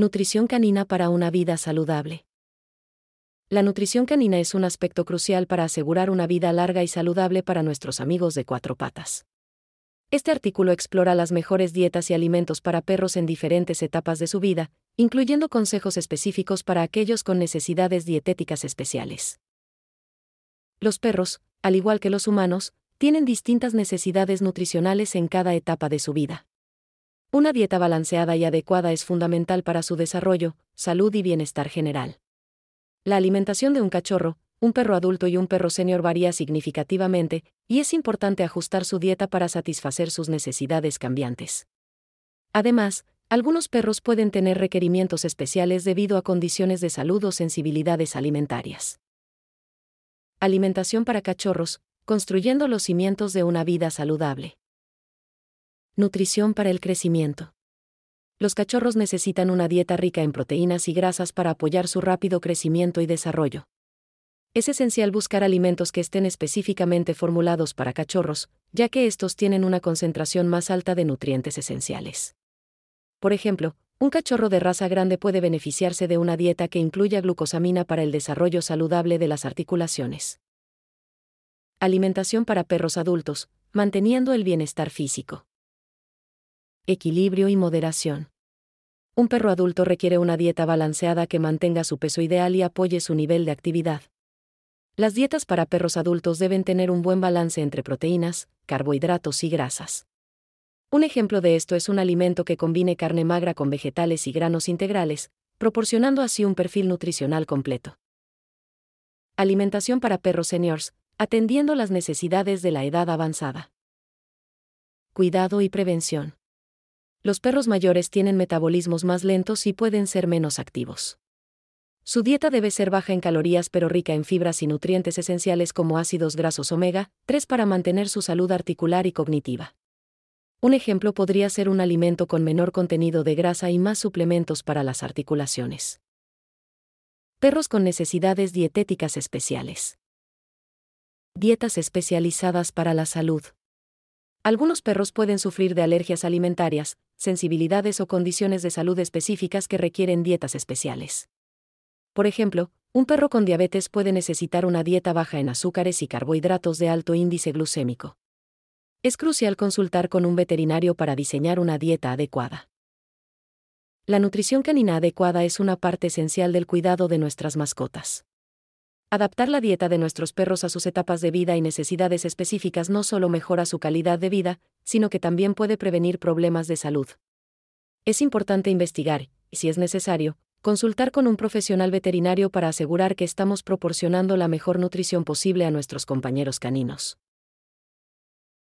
Nutrición canina para una vida saludable. La nutrición canina es un aspecto crucial para asegurar una vida larga y saludable para nuestros amigos de cuatro patas. Este artículo explora las mejores dietas y alimentos para perros en diferentes etapas de su vida, incluyendo consejos específicos para aquellos con necesidades dietéticas especiales. Los perros, al igual que los humanos, tienen distintas necesidades nutricionales en cada etapa de su vida. Una dieta balanceada y adecuada es fundamental para su desarrollo, salud y bienestar general. La alimentación de un cachorro, un perro adulto y un perro senior varía significativamente, y es importante ajustar su dieta para satisfacer sus necesidades cambiantes. Además, algunos perros pueden tener requerimientos especiales debido a condiciones de salud o sensibilidades alimentarias. Alimentación para cachorros, construyendo los cimientos de una vida saludable. Nutrición para el crecimiento. Los cachorros necesitan una dieta rica en proteínas y grasas para apoyar su rápido crecimiento y desarrollo. Es esencial buscar alimentos que estén específicamente formulados para cachorros, ya que estos tienen una concentración más alta de nutrientes esenciales. Por ejemplo, un cachorro de raza grande puede beneficiarse de una dieta que incluya glucosamina para el desarrollo saludable de las articulaciones. Alimentación para perros adultos, manteniendo el bienestar físico equilibrio y moderación. Un perro adulto requiere una dieta balanceada que mantenga su peso ideal y apoye su nivel de actividad. Las dietas para perros adultos deben tener un buen balance entre proteínas, carbohidratos y grasas. Un ejemplo de esto es un alimento que combine carne magra con vegetales y granos integrales, proporcionando así un perfil nutricional completo. Alimentación para perros seniors, atendiendo las necesidades de la edad avanzada. Cuidado y prevención los perros mayores tienen metabolismos más lentos y pueden ser menos activos. Su dieta debe ser baja en calorías pero rica en fibras y nutrientes esenciales como ácidos grasos omega 3 para mantener su salud articular y cognitiva. Un ejemplo podría ser un alimento con menor contenido de grasa y más suplementos para las articulaciones. Perros con necesidades dietéticas especiales. Dietas especializadas para la salud. Algunos perros pueden sufrir de alergias alimentarias, sensibilidades o condiciones de salud específicas que requieren dietas especiales. Por ejemplo, un perro con diabetes puede necesitar una dieta baja en azúcares y carbohidratos de alto índice glucémico. Es crucial consultar con un veterinario para diseñar una dieta adecuada. La nutrición canina adecuada es una parte esencial del cuidado de nuestras mascotas. Adaptar la dieta de nuestros perros a sus etapas de vida y necesidades específicas no solo mejora su calidad de vida, sino que también puede prevenir problemas de salud. Es importante investigar, y si es necesario, consultar con un profesional veterinario para asegurar que estamos proporcionando la mejor nutrición posible a nuestros compañeros caninos.